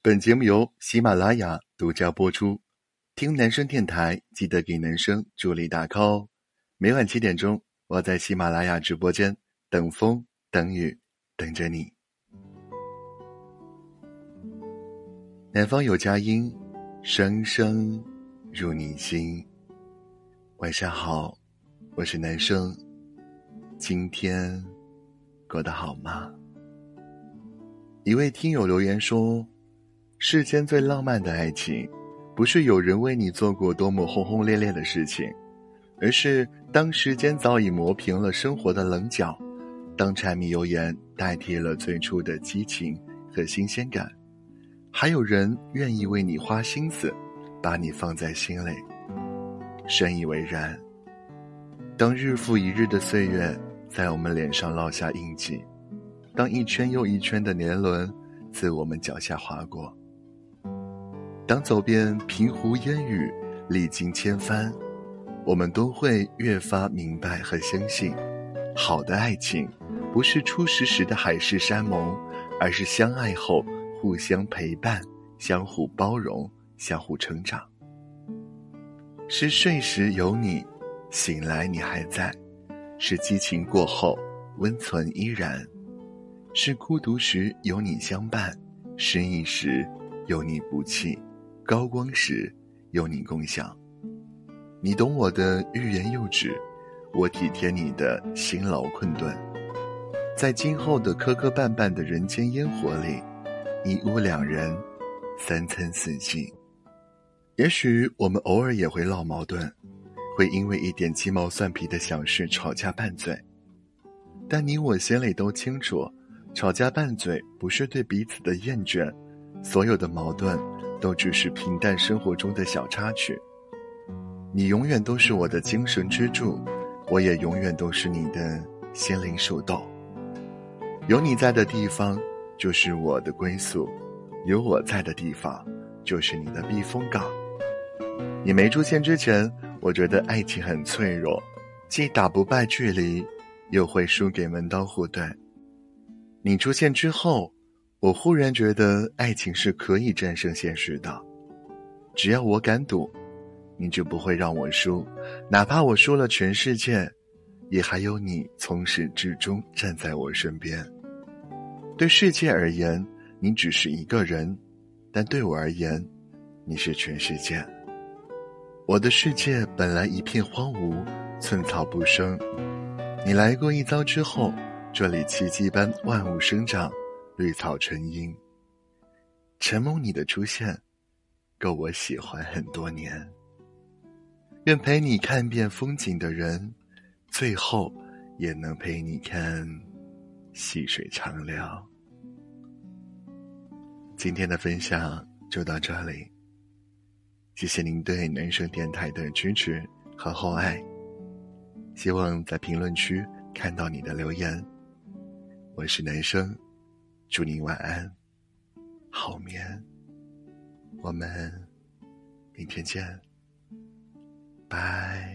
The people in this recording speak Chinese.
本节目由喜马拉雅独家播出。听男生电台，记得给男生助力打 call 哦。每晚七点钟，我在喜马拉雅直播间等风等雨等着你。南方有佳音，声声入你心。晚上好，我是男生。今天过得好吗？一位听友留言说：“世间最浪漫的爱情，不是有人为你做过多么轰轰烈烈的事情，而是当时间早已磨平了生活的棱角，当柴米油盐代替了最初的激情和新鲜感。”还有人愿意为你花心思，把你放在心里，深以为然。当日复一日的岁月在我们脸上烙下印记，当一圈又一圈的年轮自我们脚下划过，当走遍平湖烟雨，历经千帆，我们都会越发明白和相信，好的爱情，不是初识时的海誓山盟，而是相爱后。互相陪伴，相互包容，相互成长。是睡时有你，醒来你还在；是激情过后，温存依然；是孤独时有你相伴，失意时有你不弃，高光时有你共享。你懂我的欲言又止，我体贴你的辛劳困顿。在今后的磕磕绊绊的人间烟火里。一屋两人，三餐四季。也许我们偶尔也会闹矛盾，会因为一点鸡毛蒜皮的小事吵架拌嘴。但你我心里都清楚，吵架拌嘴不是对彼此的厌倦，所有的矛盾都只是平淡生活中的小插曲。你永远都是我的精神支柱，我也永远都是你的心灵树洞。有你在的地方。就是我的归宿，有我在的地方，就是你的避风港。你没出现之前，我觉得爱情很脆弱，既打不败距离，又会输给门当户对。你出现之后，我忽然觉得爱情是可以战胜现实的。只要我敢赌，你就不会让我输，哪怕我输了全世界，也还有你从始至终站在我身边。对世界而言，你只是一个人；但对我而言，你是全世界。我的世界本来一片荒芜，寸草不生。你来过一遭之后，这里奇迹般万物生长，绿草成荫。承蒙你的出现，够我喜欢很多年。愿陪你看遍风景的人，最后也能陪你看细水长流。今天的分享就到这里，谢谢您对男生电台的支持和厚爱。希望在评论区看到你的留言。我是男生，祝您晚安，好眠。我们明天见，拜。